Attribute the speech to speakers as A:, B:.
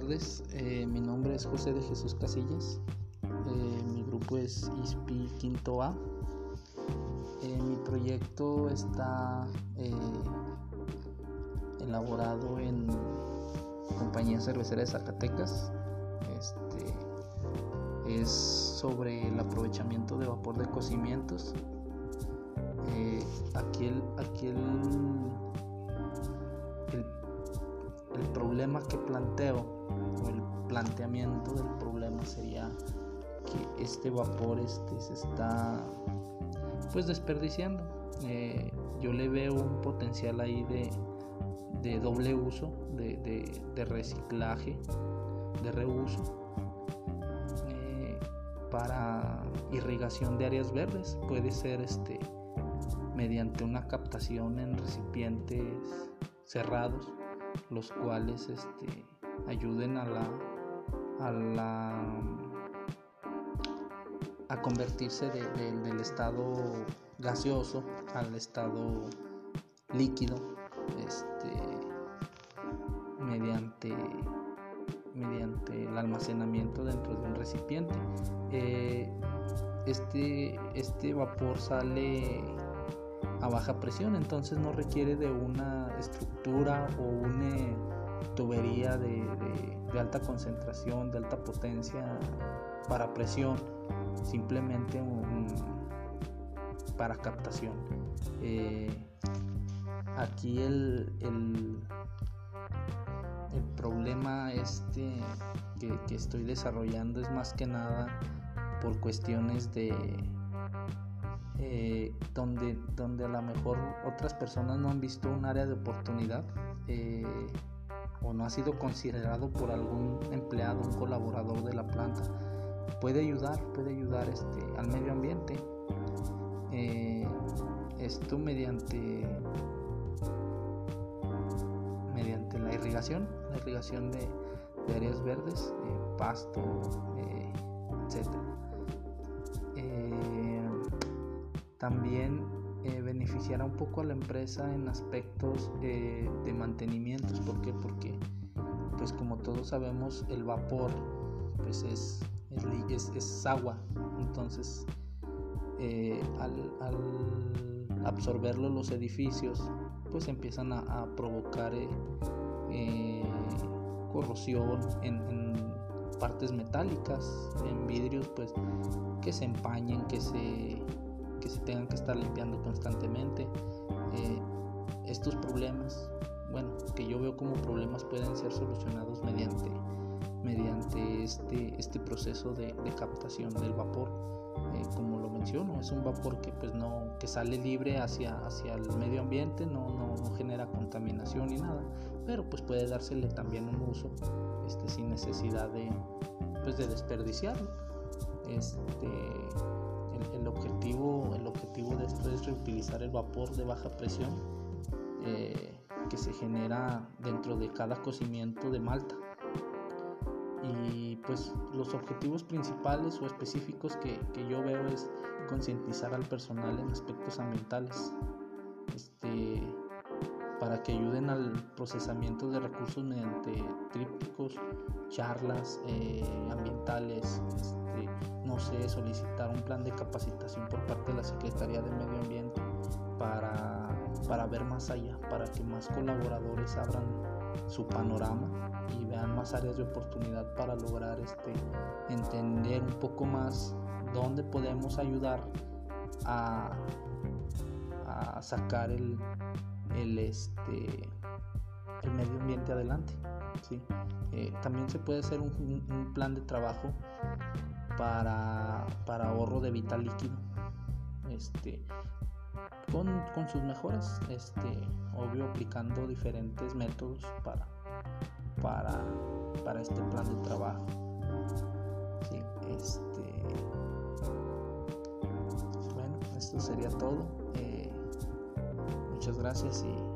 A: tardes. Eh, mi nombre es José de Jesús Casillas. Eh, mi grupo es ISPI Quinto A. Eh, mi proyecto está elaborado en Compañía Cervecera de Zacatecas. Este, es sobre el aprovechamiento de vapor de cocimientos. aquí el, aquí el el problema que planteo o el planteamiento del problema sería que este vapor este se está pues desperdiciando. Eh, yo le veo un potencial ahí de, doble uso de, reciclaje de reuso eh, para irrigación de áreas verdes. Puede ser este mediante una captación en recipientes cerrados los cuales este, ayuden a la, a la a convertirse del estado gaseoso al estado líquido este, mediante mediante el almacenamiento dentro de un recipiente. Eh, este, este vapor sale a baja presión, entonces no requiere de una estructura o una tubería de, alta concentración, de alta potencia para presión, simplemente para captación. Eh, aquí el, el, problema este que estoy desarrollando es más que nada por cuestiones de eh, donde, donde a lo mejor otras personas no han visto un área de oportunidad eh, o no ha sido considerado por algún empleado, un colaborador de la planta, puede ayudar, puede ayudar este, al medio ambiente. Eh, esto mediante mediante la irrigación, la irrigación de, áreas verdes, pasto, etcétera también eh, beneficiará un poco a la empresa en aspectos eh, de mantenimientos. ¿Por qué? Porque, pues como todos sabemos, el vapor pues es, es, agua. Entonces, eh, al, absorberlo los edificios, pues empiezan a, provocar corrosión en, en, partes metálicas, en vidrios, pues que se empañen, que se que se tengan que estar limpiando constantemente. Eh, estos problemas, bueno, que yo veo como problemas pueden ser solucionados mediante, mediante este, este proceso de, captación del vapor. Eh, como lo menciono, es un vapor que pues no, que sale libre hacia, hacia el medio ambiente, no, no, no genera contaminación ni nada, pero pues puede dársele también un uso este, sin necesidad de, pues, de desperdiciarlo. Este, el, objetivo, el objetivo de esto es reutilizar el vapor de baja presión eh, que se genera dentro de cada cocimiento de malta. Y pues los objetivos principales o específicos que, que yo veo es concientizar al personal en aspectos ambientales. Este, para que ayuden al procesamiento de recursos mediante trípticos, charlas eh, ambientales, no sé, solicitar un plan de capacitación por parte de la Secretaría de Medio Ambiente para, para ver más allá, para que más colaboradores abran su panorama y vean más áreas de oportunidad para lograr este, entender un poco más dónde podemos ayudar a, a sacar el, el, este, el medio ambiente adelante. ¿sí? Eh, también se puede hacer un, plan de trabajo para, para, ahorro de vital líquido. Este, con, con, sus mejoras, este, obvio aplicando diferentes métodos para, para, para este plan de trabajo. Este, bueno, esto sería todo. Eh, muchas gracias y